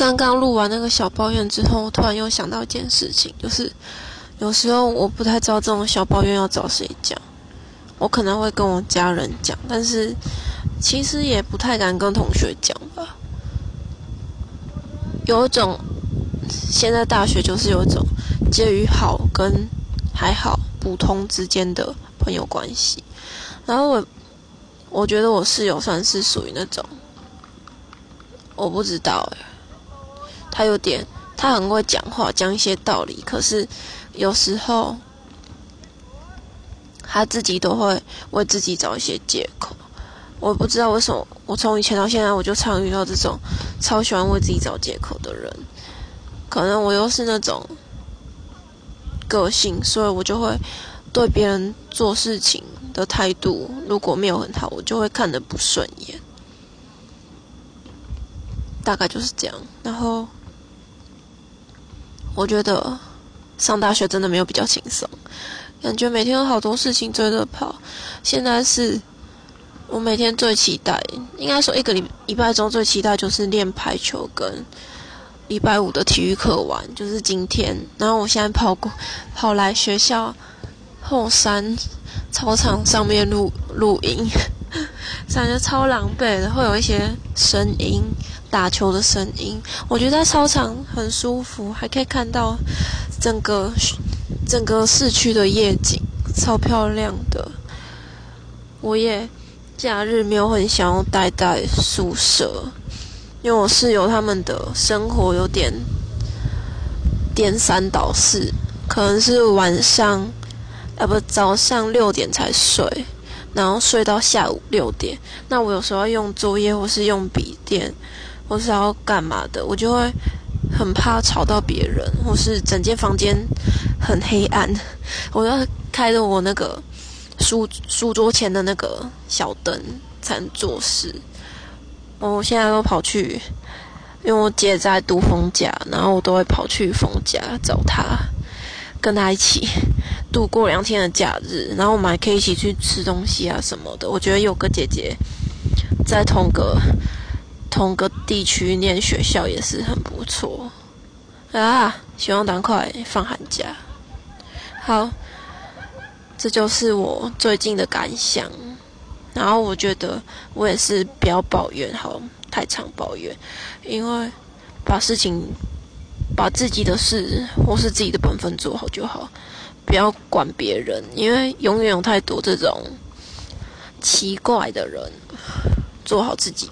刚刚录完那个小抱怨之后，我突然又想到一件事情，就是有时候我不太知道这种小抱怨要找谁讲，我可能会跟我家人讲，但是其实也不太敢跟同学讲吧。有一种，现在大学就是有一种介于好跟还好、普通之间的朋友关系，然后我我觉得我室友算是属于那种，我不知道哎。他有点，他很会讲话，讲一些道理。可是有时候他自己都会为自己找一些借口。我不知道为什么，我从以前到现在，我就常遇到这种超喜欢为自己找借口的人。可能我又是那种个性，所以我就会对别人做事情的态度，如果没有很好，我就会看得不顺眼。大概就是这样。然后。我觉得上大学真的没有比较轻松，感觉每天有好多事情追着跑。现在是我每天最期待，应该说一个礼礼拜中最期待就是练排球跟礼拜五的体育课完，就是今天。然后我现在跑过跑来学校后山操场上面录录音，感觉超狼狈的，会有一些声音。打球的声音，我觉得在操场很舒服，还可以看到整个整个市区的夜景，超漂亮的。我也假日没有很想要待在宿舍，因为我室友他们的生活有点颠三倒四，可能是晚上啊不早上六点才睡，然后睡到下午六点。那我有时候要用作业或是用笔电。或是要干嘛的，我就会很怕吵到别人，或是整间房间很黑暗，我要开着我那个书书桌前的那个小灯才能做事。我现在都跑去，因为我姐在读风家，然后我都会跑去风家找她，跟她一起 度过两天的假日，然后我们还可以一起去吃东西啊什么的。我觉得有个姐姐在同个。同个地区念学校也是很不错啊！希望赶快放寒假。好，这就是我最近的感想。然后我觉得我也是不要抱怨，好太常抱怨，因为把事情、把自己的事或是自己的本分做好就好，不要管别人，因为永远有太多这种奇怪的人。做好自己。